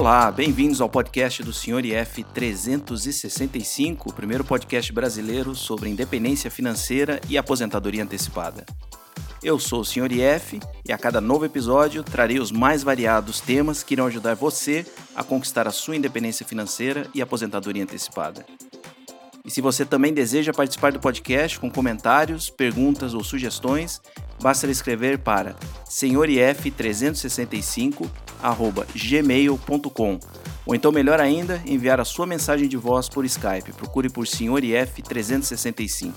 Olá, bem-vindos ao podcast do Sr. IF 365, o primeiro podcast brasileiro sobre independência financeira e aposentadoria antecipada. Eu sou o Sr. IF e a cada novo episódio trarei os mais variados temas que irão ajudar você a conquistar a sua independência financeira e aposentadoria antecipada. E se você também deseja participar do podcast com comentários, perguntas ou sugestões, basta escrever para senhorif365@gmail.com ou então melhor ainda, enviar a sua mensagem de voz por Skype. Procure por senhorif365.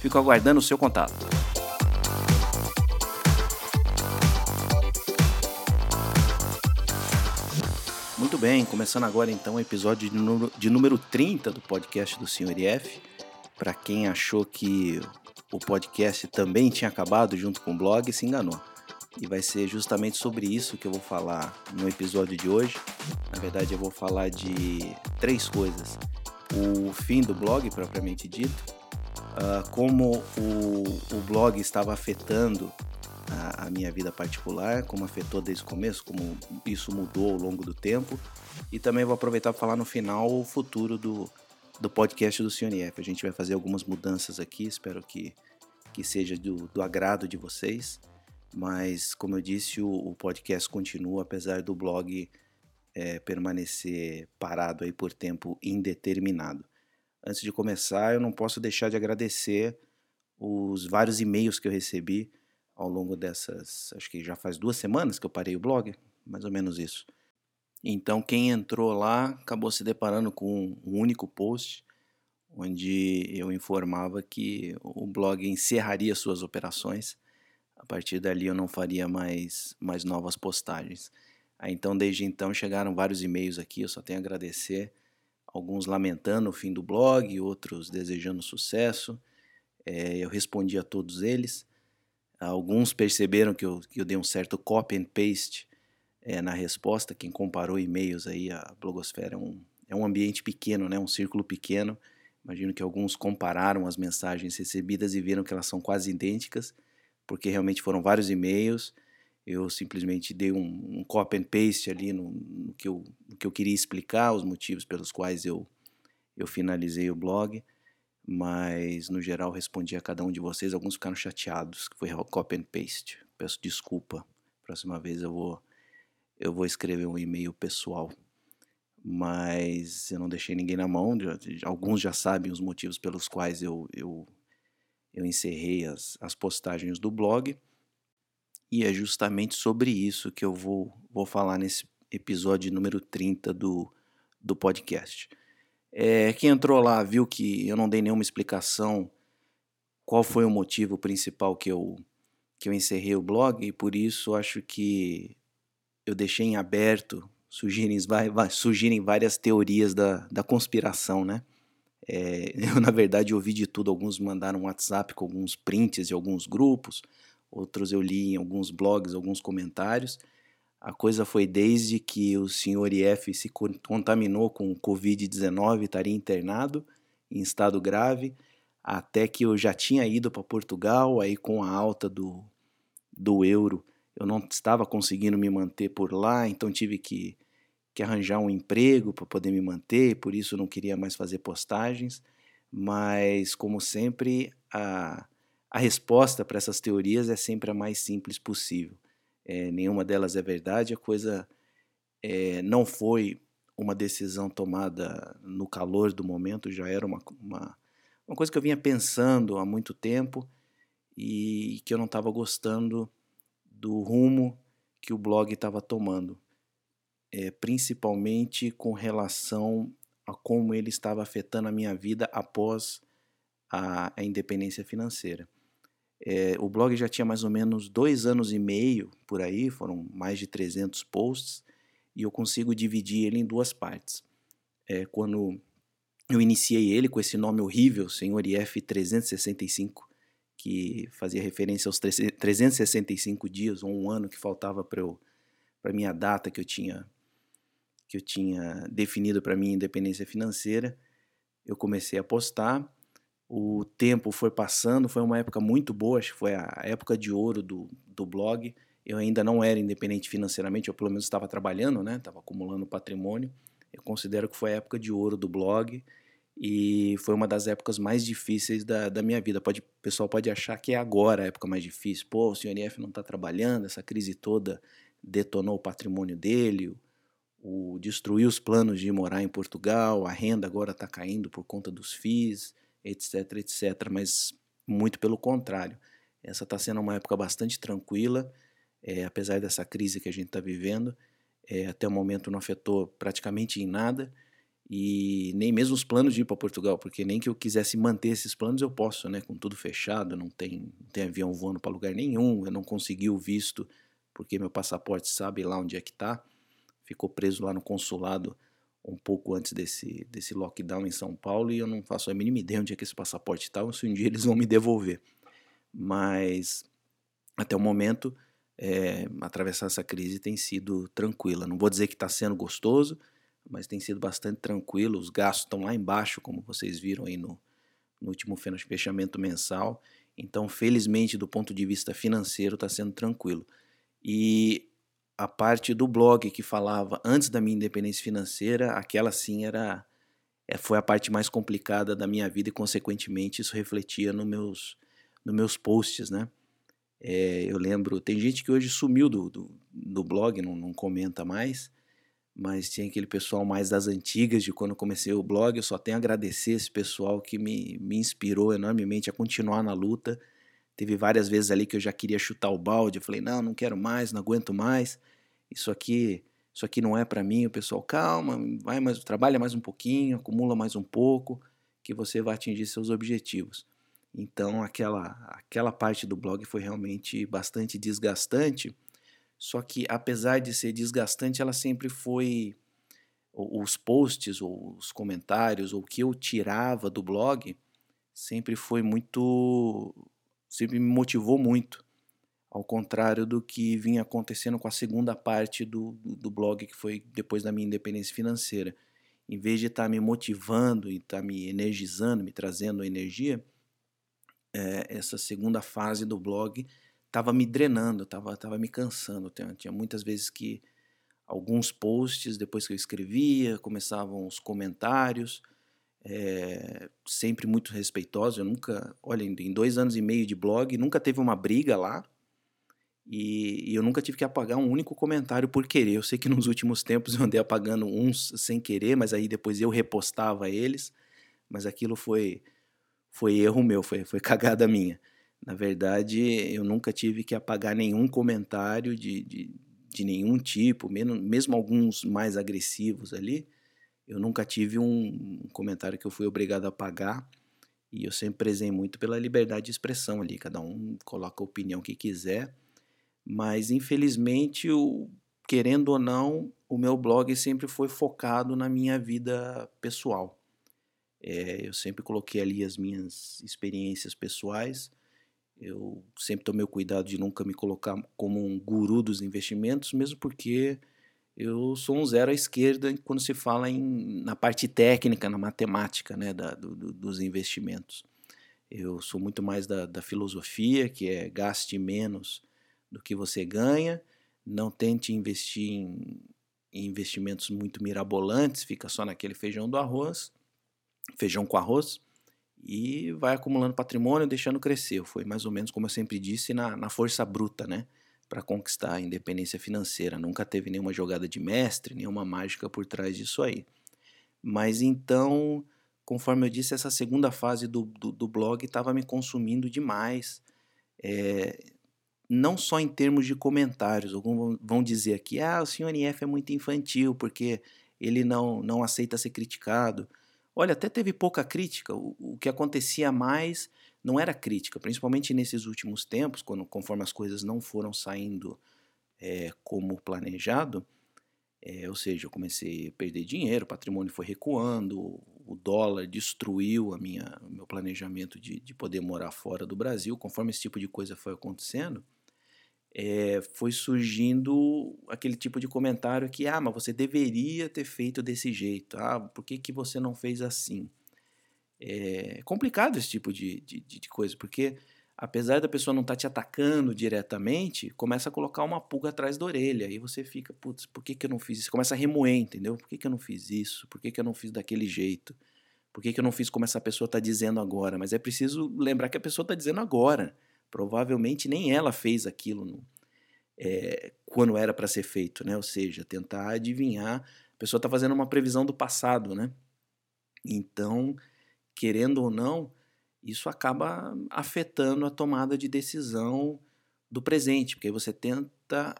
Fico aguardando o seu contato. Muito bem, começando agora então o episódio de número, de número 30 do podcast do Sr. IF. Para quem achou que o podcast também tinha acabado junto com o blog, se enganou. E vai ser justamente sobre isso que eu vou falar no episódio de hoje. Na verdade, eu vou falar de três coisas: o fim do blog, propriamente dito, uh, como o, o blog estava afetando a, a, minha vida particular, como afetou desde o começo, como isso mudou ao longo do tempo. E também vou aproveitar para falar no final o futuro do, do podcast do CNF. A gente vai fazer algumas mudanças aqui, espero que, que seja do, do agrado de vocês. Mas, como eu disse, o, o podcast continua, apesar do blog é, permanecer parado aí por tempo indeterminado. Antes de começar, eu não posso deixar de agradecer os vários e-mails que eu recebi ao longo dessas, acho que já faz duas semanas que eu parei o blog, mais ou menos isso. Então quem entrou lá acabou se deparando com um único post onde eu informava que o blog encerraria suas operações. A partir dali eu não faria mais mais novas postagens. Então desde então chegaram vários e-mails aqui, eu só tenho a agradecer, alguns lamentando o fim do blog, outros desejando sucesso. É, eu respondi a todos eles. Alguns perceberam que eu, que eu dei um certo copy and paste é, na resposta. Quem comparou e-mails aí, a blogosfera é um, é um ambiente pequeno, né? um círculo pequeno. Imagino que alguns compararam as mensagens recebidas e viram que elas são quase idênticas, porque realmente foram vários e-mails. Eu simplesmente dei um, um copy and paste ali no, no, que eu, no que eu queria explicar, os motivos pelos quais eu, eu finalizei o blog mas no geral respondi a cada um de vocês. Alguns ficaram chateados, que foi copy and paste. Peço desculpa. Próxima vez eu vou eu vou escrever um e-mail pessoal. Mas eu não deixei ninguém na mão. Alguns já sabem os motivos pelos quais eu, eu, eu encerrei as, as postagens do blog. E é justamente sobre isso que eu vou, vou falar nesse episódio número 30 do, do podcast. É, quem entrou lá viu que eu não dei nenhuma explicação qual foi o motivo principal que eu, que eu encerrei o blog, e por isso acho que eu deixei em aberto, surgirem, surgirem várias teorias da, da conspiração, né? É, eu, na verdade, ouvi de tudo. Alguns mandaram um WhatsApp com alguns prints de alguns grupos, outros eu li em alguns blogs, alguns comentários. A coisa foi desde que o senhor IF se contaminou com o Covid-19, estaria internado em estado grave, até que eu já tinha ido para Portugal, aí com a alta do, do euro, eu não estava conseguindo me manter por lá, então tive que, que arranjar um emprego para poder me manter, por isso não queria mais fazer postagens. Mas, como sempre, a, a resposta para essas teorias é sempre a mais simples possível é, nenhuma delas é verdade, a coisa é, não foi uma decisão tomada no calor do momento, já era uma, uma, uma coisa que eu vinha pensando há muito tempo e que eu não estava gostando do rumo que o blog estava tomando, é, principalmente com relação a como ele estava afetando a minha vida após a, a independência financeira. É, o blog já tinha mais ou menos dois anos e meio por aí, foram mais de 300 posts, e eu consigo dividir ele em duas partes. É, quando eu iniciei ele com esse nome horrível, Senhor IF 365, que fazia referência aos 365 dias ou um ano que faltava para eu para minha data que eu tinha que eu tinha definido para minha independência financeira, eu comecei a postar o tempo foi passando, foi uma época muito boa, acho que foi a época de ouro do, do blog. eu ainda não era independente financeiramente, eu pelo menos estava trabalhando, né? Estava acumulando patrimônio. Eu considero que foi a época de ouro do blog e foi uma das épocas mais difíceis da, da minha vida. Pode, o pessoal pode achar que é agora a época mais difícil. Pô, o senhor IF não está trabalhando, essa crise toda detonou o patrimônio dele, o, destruiu os planos de morar em Portugal, a renda agora está caindo por conta dos FIIs, etc, etc. Mas muito pelo contrário. Essa está sendo uma época bastante tranquila, é, apesar dessa crise que a gente está vivendo. É, até o momento não afetou praticamente em nada e nem mesmo os planos de ir para Portugal, porque nem que eu quisesse manter esses planos eu posso, né? Com tudo fechado, não tem, não tem avião voando para lugar nenhum, eu não consegui o visto porque meu passaporte sabe lá onde é que está, ficou preso lá no consulado um pouco antes desse, desse lockdown em São Paulo e eu não faço a mínima ideia onde é que esse passaporte está se um dia eles vão me devolver. Mas até o momento, é, atravessar essa crise tem sido tranquila. Não vou dizer que está sendo gostoso, mas tem sido bastante tranquilo. Os gastos estão lá embaixo, como vocês viram aí no, no último fechamento mensal. Então, felizmente, do ponto de vista financeiro, está sendo tranquilo. E a parte do blog que falava antes da minha independência financeira, aquela sim era é, foi a parte mais complicada da minha vida e consequentemente isso refletia nos meus nos meus posts, né? É, eu lembro, tem gente que hoje sumiu do, do, do blog, não, não, comenta mais, mas tinha aquele pessoal mais das antigas, de quando comecei o blog. Eu só tenho a agradecer esse pessoal que me, me inspirou enormemente a continuar na luta Teve várias vezes ali que eu já queria chutar o balde, eu falei: "Não, não quero mais, não aguento mais. Isso aqui, isso aqui não é para mim". O pessoal: "Calma, vai mais, trabalha mais um pouquinho, acumula mais um pouco, que você vai atingir seus objetivos". Então, aquela aquela parte do blog foi realmente bastante desgastante. Só que apesar de ser desgastante, ela sempre foi os posts ou os comentários ou o que eu tirava do blog sempre foi muito sempre me motivou muito, ao contrário do que vinha acontecendo com a segunda parte do, do, blog, que foi depois da minha independência financeira. Em vez de estar tá me motivando e estar tá me energizando, me trazendo energia, é, essa segunda fase do blog estava me drenando, estava tava me cansando. Tinha, tinha muitas vezes que alguns posts, depois que eu escrevia, começavam os comentários, é, sempre muito respeitosa. Eu nunca, olha, em dois anos e meio de blog, nunca teve uma briga lá. E, e, eu nunca tive que apagar um único comentário por querer. Eu sei que nos últimos tempos eu andei apagando uns sem querer, mas aí depois eu repostava eles. Mas aquilo foi foi erro meu, foi, foi cagada minha. Na verdade, eu nunca tive que apagar nenhum comentário de, de, de nenhum tipo, mesmo, mesmo alguns mais agressivos ali. Eu nunca tive um comentário que eu fui obrigado a pagar e eu sempre prezei muito pela liberdade de expressão ali. Cada um coloca a opinião que quiser, mas infelizmente, o, querendo ou não, o meu blog sempre foi focado na minha vida pessoal. É, eu sempre coloquei ali as minhas experiências pessoais. Eu sempre tomei o cuidado de nunca me colocar como um guru dos investimentos, mesmo porque eu sou um zero à esquerda quando se fala em, na parte técnica, na matemática né, da, do, do, dos investimentos. Eu sou muito mais da, da filosofia, que é gaste menos do que você ganha, não tente investir em, em investimentos muito mirabolantes, fica só naquele feijão do arroz, feijão com arroz, e vai acumulando patrimônio, deixando crescer. Foi mais ou menos como eu sempre disse, na, na força bruta, né? para conquistar a independência financeira. Nunca teve nenhuma jogada de mestre, nenhuma mágica por trás disso aí. Mas então, conforme eu disse, essa segunda fase do, do, do blog estava me consumindo demais. É, não só em termos de comentários. Alguns vão dizer aqui, ah, o senhor IF é muito infantil porque ele não, não aceita ser criticado. Olha, até teve pouca crítica. O, o que acontecia mais não era crítica, principalmente nesses últimos tempos, quando conforme as coisas não foram saindo é, como planejado, é, ou seja, eu comecei a perder dinheiro, o patrimônio foi recuando, o dólar destruiu a minha, meu planejamento de, de poder morar fora do Brasil, conforme esse tipo de coisa foi acontecendo, é, foi surgindo aquele tipo de comentário que, ah, mas você deveria ter feito desse jeito, ah, por que, que você não fez assim? É complicado esse tipo de, de, de coisa, porque apesar da pessoa não estar tá te atacando diretamente, começa a colocar uma pulga atrás da orelha. Aí você fica, putz, por que, que eu não fiz isso? Começa a remoer, entendeu? Por que, que eu não fiz isso? Por que, que eu não fiz daquele jeito? Por que, que eu não fiz como essa pessoa está dizendo agora? Mas é preciso lembrar que a pessoa está dizendo agora. Provavelmente nem ela fez aquilo no, é, quando era para ser feito, né? Ou seja, tentar adivinhar. A pessoa está fazendo uma previsão do passado, né? Então, querendo ou não, isso acaba afetando a tomada de decisão do presente, porque você tenta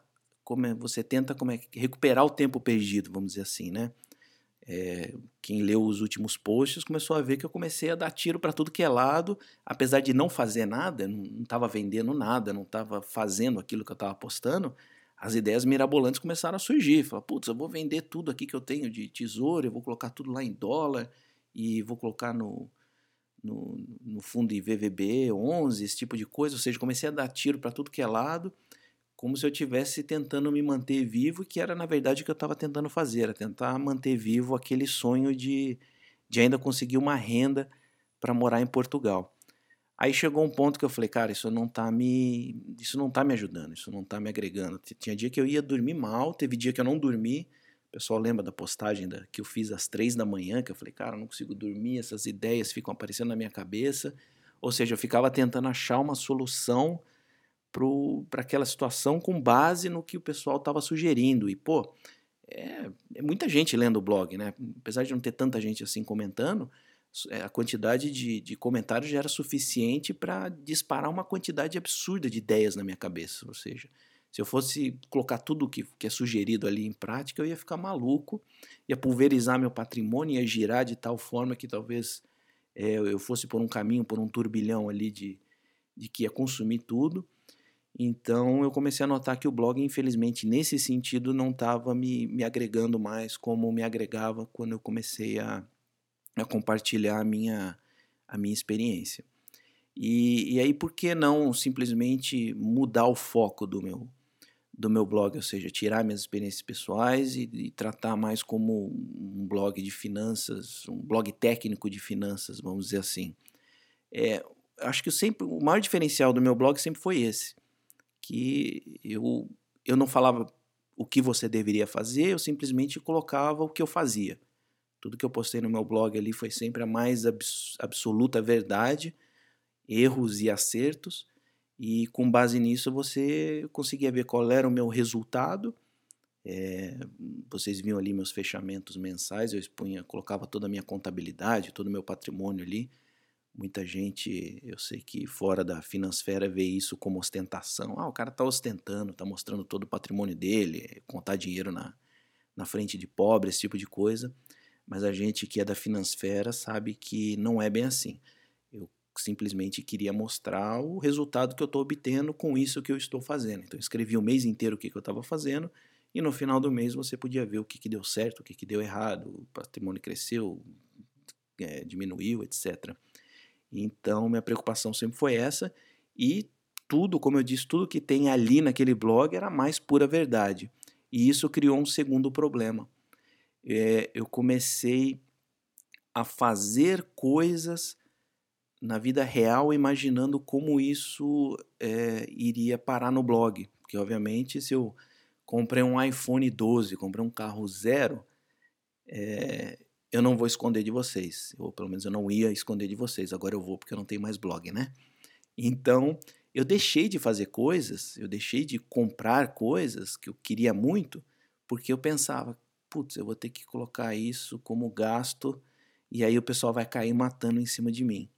como é, você tenta como é, recuperar o tempo perdido, vamos dizer assim, né? É, quem leu os últimos posts começou a ver que eu comecei a dar tiro para tudo que é lado, apesar de não fazer nada, não estava vendendo nada, não estava fazendo aquilo que eu estava postando, as ideias mirabolantes começaram a surgir. Falar, putz, eu vou vender tudo aqui que eu tenho de tesouro, eu vou colocar tudo lá em dólar e vou colocar no, no, no fundo IVVB 11, esse tipo de coisa. Ou seja, comecei a dar tiro para tudo que é lado, como se eu estivesse tentando me manter vivo, que era na verdade o que eu estava tentando fazer, era tentar manter vivo aquele sonho de, de ainda conseguir uma renda para morar em Portugal. Aí chegou um ponto que eu falei, cara, isso não tá me, isso não tá me ajudando, isso não tá me agregando. Tinha dia que eu ia dormir mal, teve dia que eu não dormi, o pessoal lembra da postagem da, que eu fiz às três da manhã, que eu falei, cara, eu não consigo dormir, essas ideias ficam aparecendo na minha cabeça. Ou seja, eu ficava tentando achar uma solução para aquela situação com base no que o pessoal estava sugerindo. E, pô, é, é, muita gente lendo o blog, né? Apesar de não ter tanta gente assim comentando, é, a quantidade de, de comentários já era suficiente para disparar uma quantidade absurda de ideias na minha cabeça. Ou seja, se eu fosse colocar tudo que, que é sugerido ali em prática, eu ia ficar maluco, ia pulverizar meu patrimônio, ia girar de tal forma que talvez é, eu fosse por um caminho, por um turbilhão ali de, de que ia consumir tudo. Então eu comecei a notar que o blog, infelizmente, nesse sentido, não estava me, me agregando mais como me agregava quando eu comecei a, a compartilhar a minha, a minha experiência. E, e aí, por que não simplesmente mudar o foco do meu, do meu blog, ou seja, tirar minhas experiências pessoais e, e, tratar mais como um blog de finanças, um blog técnico de finanças, vamos dizer assim. É, acho que sempre o maior diferencial do meu blog sempre foi esse, que eu, eu não falava o que você deveria fazer, eu simplesmente colocava o que eu fazia. Tudo que eu postei no meu blog ali foi sempre a mais abs absoluta verdade, erros e acertos, e com base nisso você conseguia ver qual era o meu resultado. É, vocês viam ali meus fechamentos mensais, eu expunha, colocava toda a minha contabilidade, todo o meu patrimônio ali. Muita gente, eu sei que fora da finansfera vê isso como ostentação. Ah, o cara está ostentando, está mostrando todo o patrimônio dele, contar dinheiro na, na frente de pobre, esse tipo de coisa. Mas a gente que é da finansfera sabe que não é bem assim simplesmente queria mostrar o resultado que eu estou obtendo com isso que eu estou fazendo. Então, eu escrevi o mês inteiro o que, que eu estava fazendo e no final do mês você podia ver o que, que deu certo, o que, que deu errado, o patrimônio cresceu, é, diminuiu, etc. Então, minha preocupação sempre foi essa e tudo, como eu disse, tudo que tem ali naquele blog era mais pura verdade. E isso criou um segundo problema. É, eu comecei a fazer coisas na vida real imaginando como isso é, iria parar no blog. Porque, obviamente, se eu comprei um iPhone 12, comprei um carro zero, é, eu não vou esconder de vocês. Ou pelo menos eu não ia esconder de vocês. Agora eu vou porque eu não tenho mais blog, né? Então, eu deixei de fazer coisas, eu deixei de comprar coisas que eu queria muito, porque eu pensava, putz, eu vou ter que colocar isso como gasto e aí o pessoal vai cair matando em cima de mim.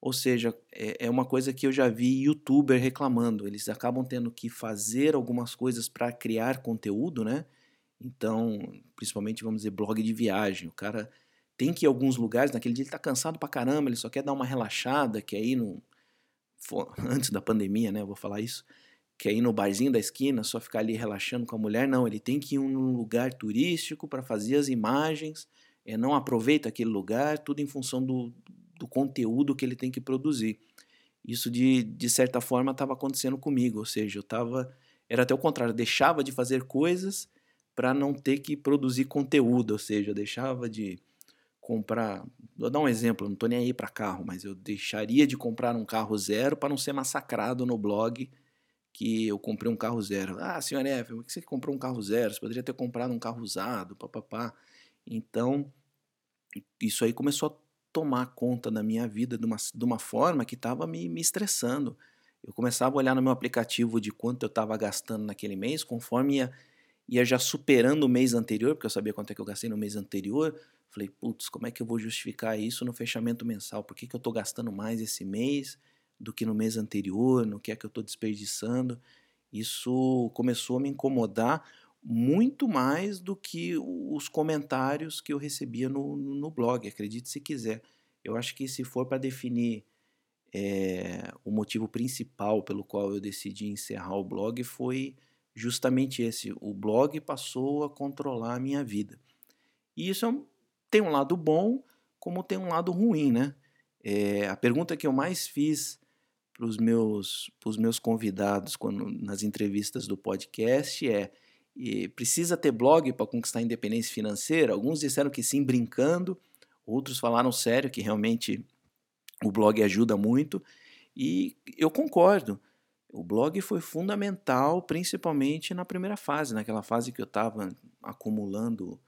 Ou seja, é, é uma coisa que eu já vi youtuber reclamando. Eles acabam tendo que fazer algumas coisas para criar conteúdo, né? Então, principalmente, vamos dizer, blog de viagem. O cara tem que ir a alguns lugares, naquele dia ele tá cansado pra caramba, ele só quer dar uma relaxada, quer ir no. Antes da pandemia, né? Eu vou falar isso. Quer ir no barzinho da esquina, só ficar ali relaxando com a mulher. Não, ele tem que ir num lugar turístico para fazer as imagens. É, não aproveita aquele lugar, tudo em função do, do conteúdo que ele tem que produzir. Isso, de, de certa forma, estava acontecendo comigo, ou seja, eu estava. Era até o contrário, eu deixava de fazer coisas para não ter que produzir conteúdo, ou seja, eu deixava de comprar. Vou dar um exemplo, não estou nem aí para carro, mas eu deixaria de comprar um carro zero para não ser massacrado no blog que eu comprei um carro zero. Ah, senhor F, por que você comprou um carro zero? Você poderia ter comprado um carro usado, papapá. Então, isso aí começou a tomar conta da minha vida de uma, de uma forma que estava me, me estressando. Eu começava a olhar no meu aplicativo de quanto eu estava gastando naquele mês, conforme ia, ia já superando o mês anterior, porque eu sabia quanto é que eu gastei no mês anterior. Falei, putz, como é que eu vou justificar isso no fechamento mensal? Por que, que eu estou gastando mais esse mês do que no mês anterior? No que é que eu estou desperdiçando? Isso começou a me incomodar muito mais do que os comentários que eu recebia no, no blog, acredite se quiser. Eu acho que se for para definir é, o motivo principal pelo qual eu decidi encerrar o blog foi justamente esse. O blog passou a controlar a minha vida. E isso é um, tem um lado bom, como tem um lado ruim, né? É, a pergunta que eu mais fiz para os meus, meus convidados quando, nas entrevistas do podcast é precisa ter blog para conquistar a independência financeira? Alguns disseram que sim, brincando, outros falaram sério que realmente o blog ajuda muito. E eu concordo. O blog foi fundamental, principalmente na primeira fase, naquela fase que eu estava acumulando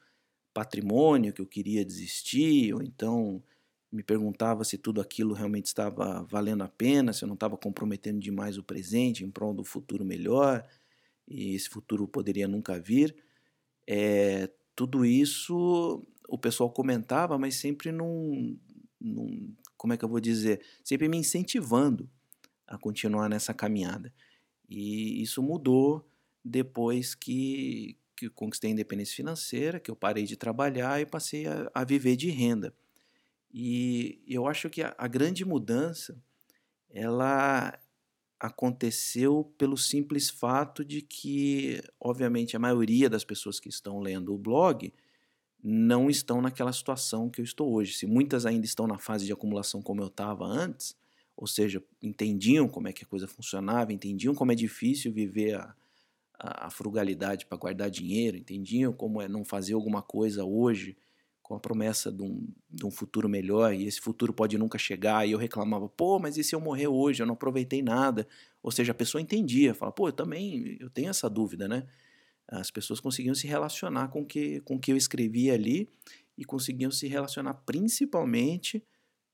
patrimônio, que eu queria desistir, ou então me perguntava se tudo aquilo realmente estava valendo a pena, se eu não estava comprometendo demais o presente em prol do futuro melhor e esse futuro poderia nunca vir. É, tudo isso o pessoal comentava, mas sempre num, num, como é que eu vou dizer, sempre me incentivando a continuar nessa caminhada. E isso mudou depois que, que conquistei a independência financeira, que eu parei de trabalhar e passei a, a viver de renda. E eu acho que a, a grande mudança ela aconteceu pelo simples fato de que, obviamente, a maioria das pessoas que estão lendo o blog não estão naquela situação que eu estou hoje. Se muitas ainda estão na fase de acumulação como eu estava antes, ou seja, entendiam como é que a coisa funcionava, entendiam como é difícil viver a, a, a frugalidade para guardar dinheiro, entendiam como é não fazer alguma coisa hoje com a promessa de um, de um futuro melhor, e esse futuro pode nunca chegar, e eu reclamava, pô, mas e se eu morrer hoje? Eu não aproveitei nada. Ou seja, a pessoa entendia, fala, pô, eu também eu tenho essa dúvida, né? As pessoas conseguiam se relacionar com que, com o que eu escrevia ali e conseguiam se relacionar principalmente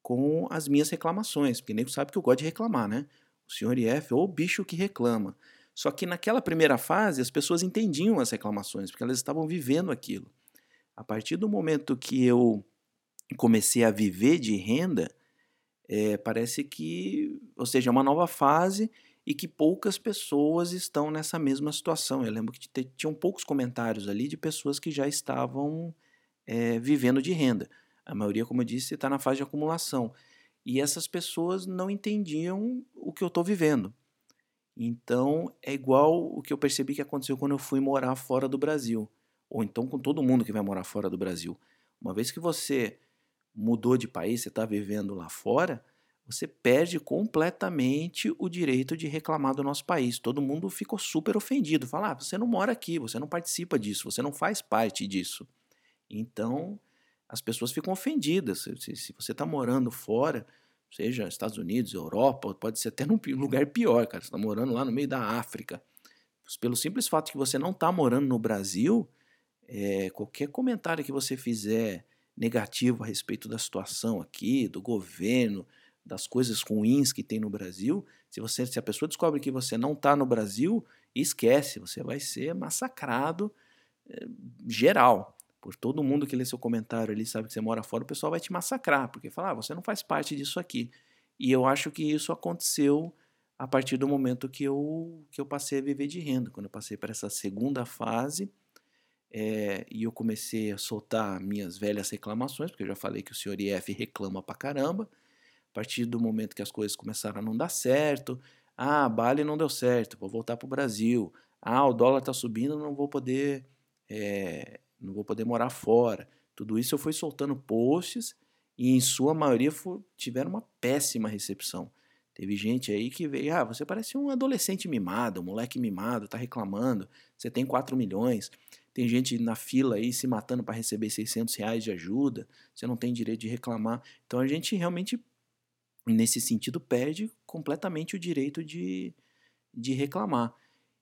com as minhas reclamações, porque nem sabe que eu gosto de reclamar, né? O senhor IF ou o bicho que reclama. Só que naquela primeira fase as pessoas entendiam as reclamações, porque elas estavam vivendo aquilo. A partir do momento que eu comecei a viver de renda, é, parece que, ou seja, é uma nova fase e que poucas pessoas estão nessa mesma situação. Eu lembro que tinham poucos comentários ali de pessoas que já estavam é, vivendo de renda. A maioria, como eu disse, está na fase de acumulação. E essas pessoas não entendiam o que eu estou vivendo. Então, é igual o que eu percebi que aconteceu quando eu fui morar fora do Brasil ou então com todo mundo que vai morar fora do Brasil. Uma vez que você mudou de país, você está vivendo lá fora, você perde completamente o direito de reclamar do nosso país. Todo mundo ficou super ofendido. Fala, ah, você não mora aqui, você não participa disso, você não faz parte disso. Então, as pessoas ficam ofendidas. Se, se você está morando fora, seja Estados Unidos, Europa, pode ser até num lugar pior, cara. Você está morando lá no meio da África. Pelo simples fato que você não está morando no Brasil, é, qualquer comentário que você fizer negativo a respeito da situação aqui, do governo, das coisas ruins que tem no Brasil, se você se a pessoa descobre que você não está no Brasil, esquece, você vai ser massacrado é, geral. Por todo mundo que lê seu comentário ali, sabe que você mora fora, o pessoal vai te massacrar, porque fala, ah, você não faz parte disso aqui. E eu acho que isso aconteceu a partir do momento que eu, que eu passei a viver de renda, quando eu passei para essa segunda fase, é, e eu comecei a soltar minhas velhas reclamações, porque eu já falei que o senhor IF reclama pra caramba. A partir do momento que as coisas começaram a não dar certo, ah, a Bali não deu certo, vou voltar pro Brasil. Ah, o dólar tá subindo, não vou poder, é, não vou poder morar fora. Tudo isso eu fui soltando posts e em sua maioria for, tiveram uma péssima recepção. Teve gente aí que veio, ah, você parece um adolescente mimado, um moleque mimado, tá reclamando, você tem 4 milhões. tem gente na fila aí se matando para receber 600 reais de ajuda, você não tem direito de reclamar. Então a gente realmente, nesse sentido, perde completamente o direito de, de reclamar.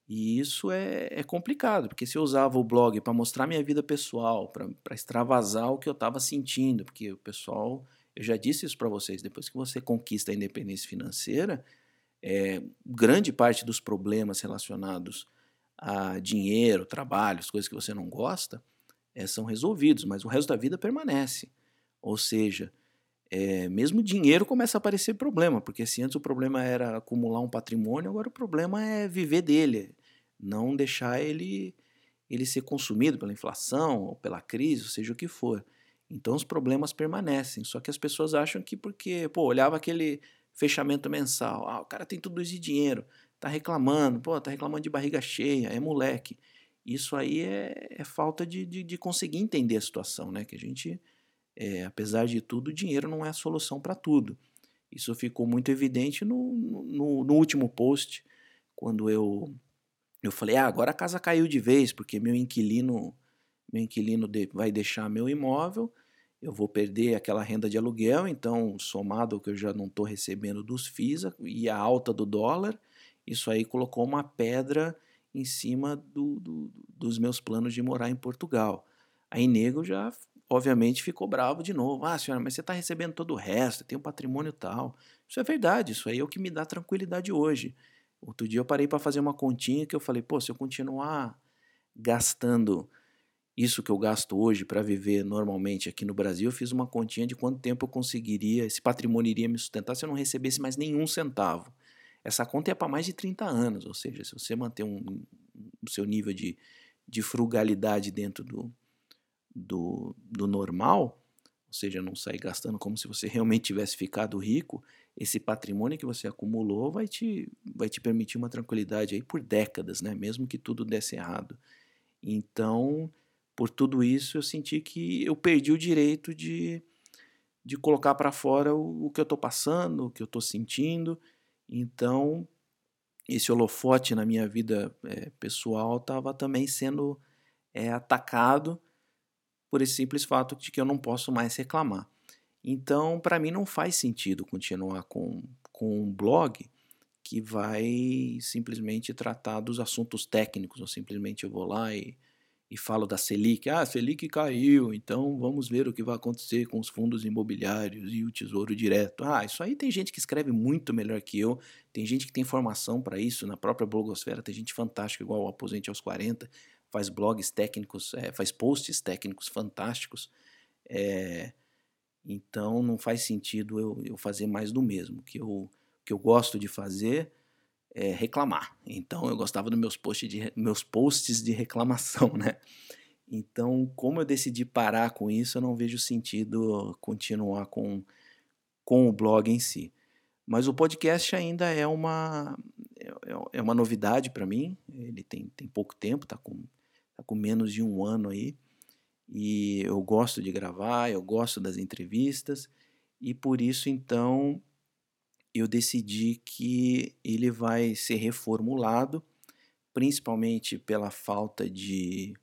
E isso é, é complicado, porque se eu usava o blog para mostrar minha vida pessoal, para extravasar o que eu estava sentindo, porque o pessoal, eu já disse isso para vocês, depois que você conquista a independência financeira, é, grande parte dos problemas relacionados a dinheiro, trabalho, as coisas que você não gosta, é, são resolvidos, mas o resto da vida permanece. Ou seja, é, mesmo dinheiro começa a aparecer problema, porque se antes o problema era acumular um patrimônio, agora o problema é viver dele, não deixar ele, ele ser consumido pela inflação ou pela crise, ou seja o que for. Então os problemas permanecem, só que as pessoas acham que porque, pô, olhava aquele fechamento mensal, ah, o cara tem tudo isso de dinheiro, tá reclamando, pô, tá reclamando de barriga cheia, é moleque. Isso aí é, é falta de, de, de conseguir entender a situação, né? Que a gente é, apesar de tudo, o dinheiro não é a solução para tudo. Isso ficou muito evidente no, no, no, último post, quando eu, eu falei, ah, agora a casa caiu de vez, porque meu inquilino, meu inquilino de, vai deixar meu imóvel, eu vou perder aquela renda de aluguel, então, somado ao que eu já não estou recebendo dos FIIs e a alta do dólar, isso aí colocou uma pedra em cima do, do, dos meus planos de morar em Portugal. Aí nego já obviamente ficou bravo de novo. Ah, senhora, mas você está recebendo todo o resto, tem um patrimônio tal. Isso é verdade, isso aí é o que me dá tranquilidade hoje. Outro dia eu parei para fazer uma continha que eu falei, pô, se eu continuar gastando isso que eu gasto hoje para viver normalmente aqui no Brasil, eu fiz uma continha de quanto tempo eu conseguiria, esse patrimônio iria me sustentar se eu não recebesse mais nenhum centavo. Essa conta é para mais de 30 anos, ou seja, se você manter um, o seu nível de, de frugalidade dentro do, do, do normal, ou seja, não sair gastando como se você realmente tivesse ficado rico, esse patrimônio que você acumulou vai te, vai te permitir uma tranquilidade aí por décadas, né? mesmo que tudo desse errado. Então, por tudo isso, eu senti que eu perdi o direito de, de colocar para fora o, o, que eu estou passando, o que eu estou sentindo. Então, esse holofote na minha vida é, pessoal estava também sendo é, atacado por esse simples fato de que eu não posso mais reclamar. Então, para mim, não faz sentido continuar com, com um blog que vai simplesmente tratar dos assuntos técnicos, ou simplesmente eu vou lá e, e falo da Selic. Ah, a Selic caiu, então vamos ver o que vai acontecer com os fundos imobiliários e o tesouro direto. Ah, isso aí tem gente que escreve muito melhor que eu, tem gente que tem formação para isso na própria blogosfera, tem gente fantástica igual o Aposente aos 40 faz blogs técnicos, é, faz posts técnicos fantásticos. É, então não faz sentido eu, eu fazer mais do mesmo. Que eu que eu gosto de fazer é reclamar. Então eu gostava dos meus posts de meus posts de reclamação, né? Então, como eu decidi parar com isso, eu não vejo sentido continuar com, com o blog em si. Mas o podcast ainda é uma, é, é uma novidade para mim. Ele tem, tem pouco tempo, está com Está com menos de um ano aí. E eu gosto de gravar, eu gosto das entrevistas. E por isso, então, eu decidi que ele vai ser reformulado, principalmente pela falta de,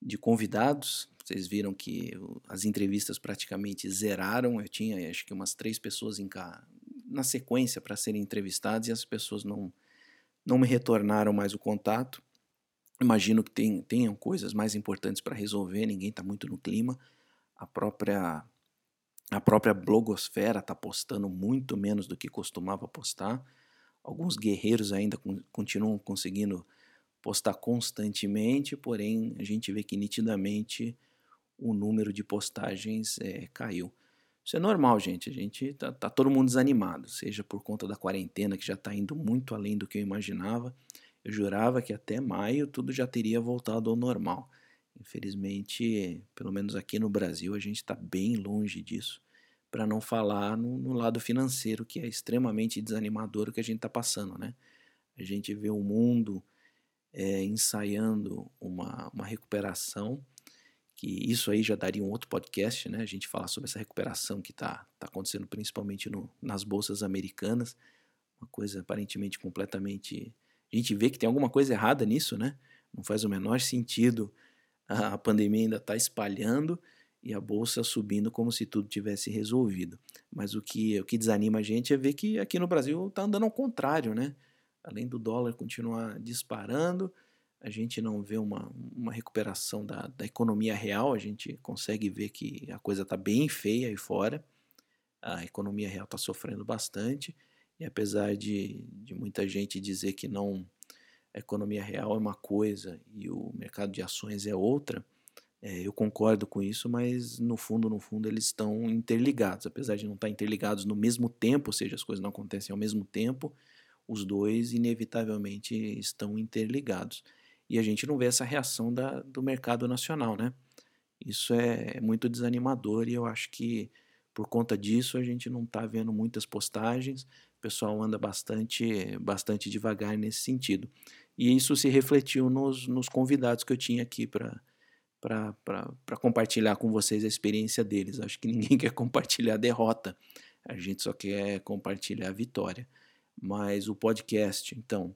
de convidados. Vocês viram que as entrevistas praticamente zeraram. Eu tinha acho que umas três pessoas em cá, na sequência para serem entrevistadas e as pessoas não, não me retornaram mais o contato. Imagino que tem, tenham coisas mais importantes para resolver, ninguém está muito no clima. A própria a própria blogosfera está postando muito menos do que costumava postar. Alguns guerreiros ainda continuam conseguindo postar constantemente, porém a gente vê que nitidamente o número de postagens é, caiu. Isso é normal, gente. A gente tá, tá todo mundo desanimado, seja por conta da quarentena que já está indo muito além do que eu imaginava, eu jurava que até maio tudo já teria voltado ao normal. Infelizmente, pelo menos aqui no Brasil, a gente está bem longe disso. Para não falar no, no, lado financeiro, que é extremamente desanimador o que a gente está passando, né? A gente vê o mundo é, ensaiando uma, uma recuperação, que isso aí já daria um outro podcast, né? A gente falar sobre essa recuperação que está tá acontecendo principalmente no, nas bolsas americanas, uma coisa aparentemente completamente a gente vê que tem alguma coisa errada nisso, né? Não faz o menor sentido a pandemia ainda está espalhando e a bolsa subindo como se tudo tivesse resolvido. Mas o que, o que desanima a gente é ver que aqui no Brasil está andando ao contrário, né? Além do dólar continuar disparando, a gente não vê uma, uma recuperação da, da economia real, a gente consegue ver que a coisa está bem feia aí fora. A economia real está sofrendo bastante, e apesar de, de muita gente dizer que não a economia real é uma coisa e o mercado de ações é outra, é, eu concordo com isso, mas no fundo, no fundo, eles estão interligados. Apesar de não estar interligados no mesmo tempo, ou seja, as coisas não acontecem ao mesmo tempo, os dois inevitavelmente estão interligados. E a gente não vê essa reação da, do mercado nacional, né? Isso é, é muito desanimador e eu acho que por conta disso a gente não está vendo muitas postagens, pessoal anda bastante, bastante devagar nesse sentido. E isso se refletiu nos, nos convidados que eu tinha aqui para para compartilhar com vocês a experiência deles. Acho que ninguém quer compartilhar derrota, a gente só quer compartilhar a vitória. Mas o podcast, então,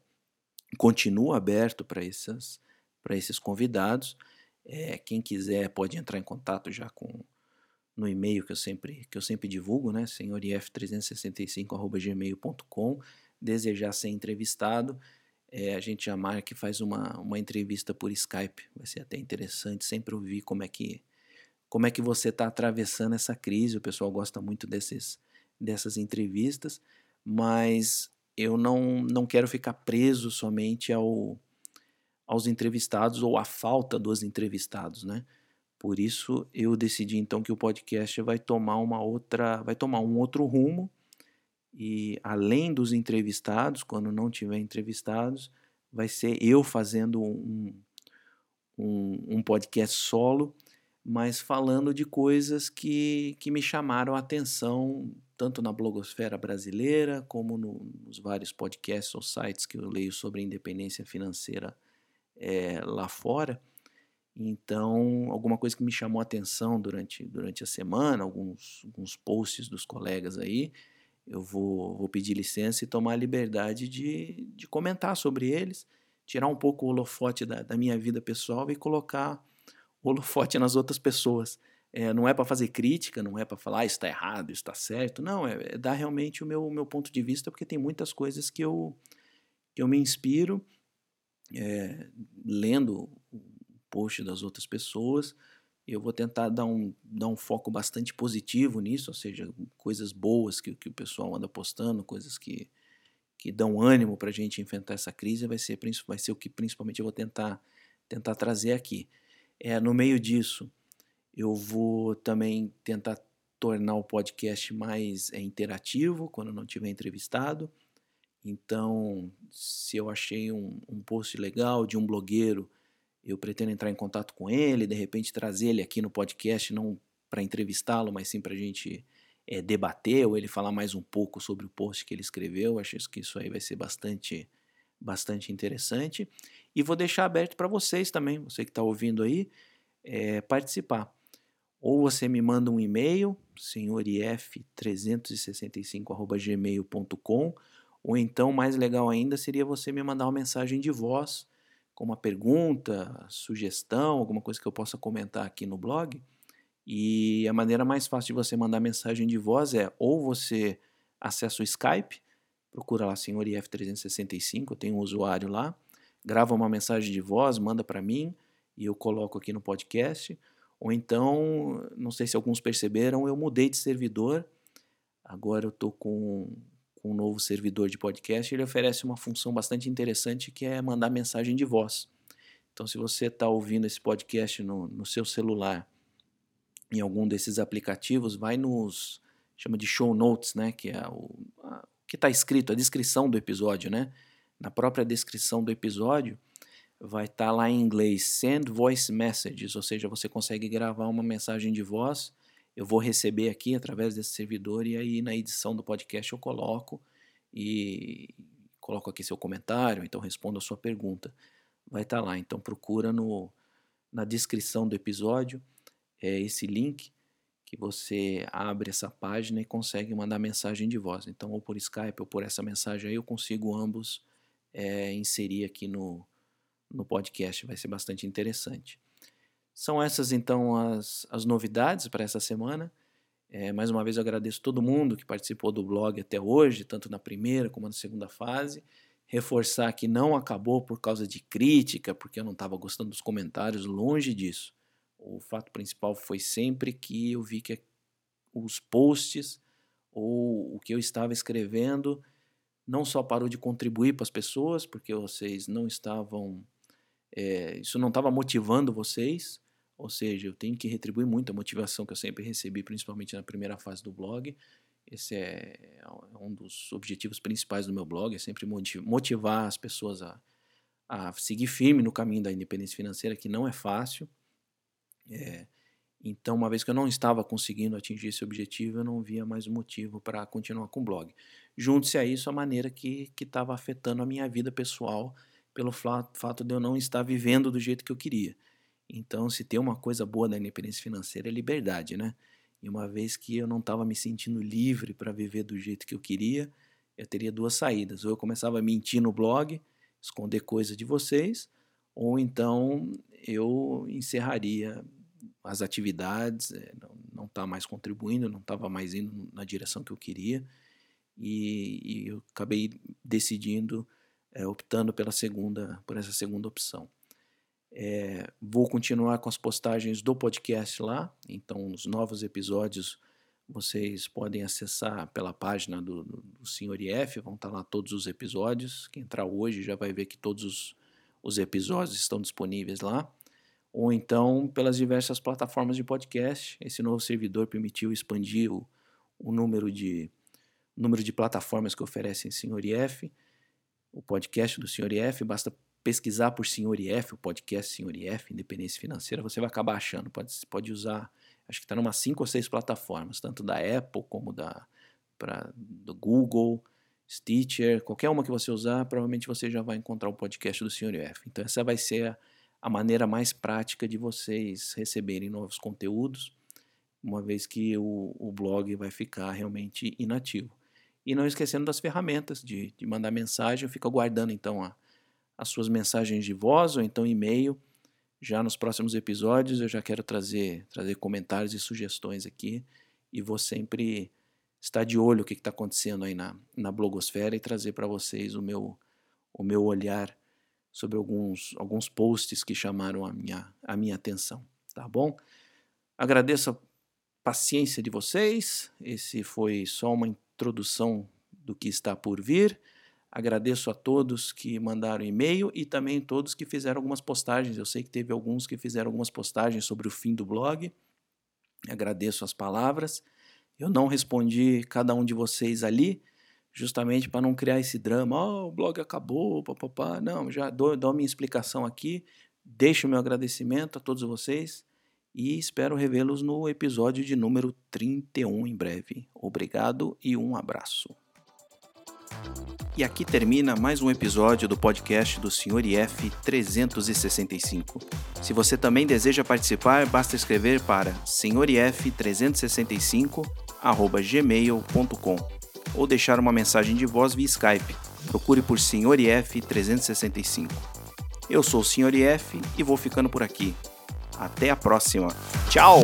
continua aberto para esses convidados. É, quem quiser pode entrar em contato já com no e-mail que eu sempre que eu sempre divulgo, né, senhorif365@gmail.com, desejar ser entrevistado é, a gente já marca e faz uma, uma entrevista por Skype. Vai ser até interessante sempre ouvir como é que, como é que você está atravessando essa crise. O pessoal gosta muito desses, dessas entrevistas, mas eu não, não quero ficar preso somente ao, aos entrevistados ou à falta dos entrevistados, né? Por isso eu decidi então que o podcast vai tomar uma outra, vai tomar um outro rumo e além dos entrevistados, quando não tiver entrevistados, vai ser eu fazendo um, um, um podcast solo, mas falando de coisas que, que me chamaram a atenção, tanto na blogosfera brasileira, como no, nos vários podcasts ou sites que eu leio sobre independência financeira é, lá fora. Então, alguma coisa que me chamou a atenção durante, durante a semana, alguns, alguns posts dos colegas aí, eu vou, vou pedir licença e tomar a liberdade de, de comentar sobre eles, tirar um pouco o holofote da, da minha vida pessoal e colocar o holofote nas outras pessoas. É, não é para fazer crítica, não é para falar ah, isso está errado, isso está certo. Não, é, é, dar realmente o meu, meu ponto de vista, porque tem muitas coisas que eu, que eu me inspiro é, lendo post das outras pessoas eu vou tentar dar um, dar um foco bastante positivo nisso, ou seja, coisas boas que, que o pessoal anda postando, coisas que, que dão ânimo para a gente enfrentar essa crise, vai ser, vai ser o que principalmente eu vou tentar, tentar trazer aqui. É, no meio disso, eu vou também tentar tornar o podcast mais é, interativo quando não tiver entrevistado. Então, se eu achei um, um post legal de um blogueiro eu pretendo entrar em contato com ele, de repente trazer ele aqui no podcast, não para entrevistá-lo, mas sim para a gente é, debater ou ele falar mais um pouco sobre o post que ele escreveu. Acho que isso aí vai ser bastante, bastante interessante. E vou deixar aberto para vocês também, você que está ouvindo aí, é, participar. Ou você me manda um e-mail, senhorif365.gmail.com, ou então, mais legal ainda, seria você me mandar uma mensagem de voz com uma pergunta, sugestão, alguma coisa que eu possa comentar aqui no blog. E a maneira mais fácil de você mandar mensagem de voz é ou você acessa o Skype, procura lá Senhor IF365, eu tenho um usuário lá, grava uma mensagem de voz, manda para mim e eu coloco aqui no podcast. Ou então, não sei se alguns perceberam, eu mudei de servidor. Agora eu estou com um novo servidor de podcast, ele oferece uma função bastante interessante que é mandar mensagem de voz. Então, se você está ouvindo esse podcast no, no seu celular, em algum desses aplicativos, vai nos chama de show notes, né, que é o a, que está escrito, a descrição do episódio, né? Na própria descrição do episódio vai estar tá lá em inglês send voice messages, ou seja, você consegue gravar uma mensagem de voz eu vou receber aqui através desse servidor e aí na edição do podcast eu coloco e coloco aqui seu comentário, então respondo a sua pergunta. Vai estar tá lá, então procura no, na descrição do episódio é esse link que você abre essa página e consegue mandar mensagem de voz. Então, ou por Skype ou por essa mensagem aí, eu consigo ambos é, inserir aqui no, no podcast. Vai ser bastante interessante. São essas então as, as novidades para essa semana. É, mais uma vez eu agradeço todo mundo que participou do blog até hoje, tanto na primeira como na segunda fase. Reforçar que não acabou por causa de crítica, porque eu não estava gostando dos comentários, longe disso. O fato principal foi sempre que eu vi que os posts ou o que eu estava escrevendo não só parou de contribuir para as pessoas, porque vocês não estavam. É, isso não estava motivando vocês, ou seja, eu tenho que retribuir muito a motivação que eu sempre recebi, principalmente na primeira fase do blog. Esse é, é um dos objetivos principais do meu blog, é sempre motivar as pessoas a, a seguir firme no caminho da independência financeira, que não é fácil. É, então, uma vez que eu não estava conseguindo atingir esse objetivo, eu não via mais motivo para continuar com o blog. Junte-se a isso a maneira que estava afetando a minha vida pessoal, pelo fato de eu não estar vivendo do jeito que eu queria. Então, se tem uma coisa boa da independência financeira é liberdade, né? E uma vez que eu não estava me sentindo livre para viver do jeito que eu queria, eu teria duas saídas. Ou eu começava a mentir no blog, esconder coisa de vocês, ou então eu encerraria as atividades, eh, não está mais contribuindo, não estava mais indo na direção que eu queria e, e eu acabei decidindo, é, optando pela segunda, por essa segunda opção. É, vou continuar com as postagens do podcast lá, então os novos episódios vocês podem acessar pela página do, do, Senhor IF, vão estar lá todos os episódios. Quem entrar hoje já vai ver que todos os, os episódios estão disponíveis lá ou então pelas diversas plataformas de podcast. Esse novo servidor permitiu expandir o, o número, de, número de plataformas que oferecem Senhor IF, o podcast do Senhor IF. Basta pesquisar por Senhor IF, o podcast Senhor IF, Independência Financeira, você vai acabar achando. Pode, pode usar, acho que está numa cinco ou seis plataformas, tanto da Apple como da pra, do Google, Stitcher, qualquer uma que você usar, provavelmente você já vai encontrar o podcast do Senhor IF. Então essa vai ser a a maneira mais prática de vocês receberem novos conteúdos, uma vez que o, o blog vai ficar realmente inativo. E não esquecendo das ferramentas de, de mandar mensagem, eu fico aguardando então a, as suas mensagens de voz ou então e-mail. Já nos próximos episódios eu já quero trazer, trazer comentários e sugestões aqui e vou sempre estar de olho o que está acontecendo aí na, na blogosfera e trazer para vocês o meu, o meu olhar sobre alguns, alguns posts que chamaram a minha, a minha atenção, tá bom? Agradeço a paciência de vocês, esse foi só uma introdução do que está por vir. Agradeço a todos que mandaram e-mail e também todos que fizeram algumas postagens. Eu sei que teve alguns que fizeram algumas postagens sobre o fim do blog. Agradeço as palavras. Eu não respondi cada um de vocês ali, justamente para não criar esse drama, oh, o blog acabou, papapá. Não, já dou, dou minha explicação aqui, deixo o meu agradecimento a todos vocês e espero revê-los no episódio de número 31 em breve. Obrigado e um abraço. E aqui termina mais um episódio do podcast do Sr. IF 365. Se você também deseja participar, basta escrever para senhorif365@gmail.com ou deixar uma mensagem de voz via Skype. Procure por Sr. IF 365. Eu sou o Sr. IF e vou ficando por aqui. Até a próxima. Tchau!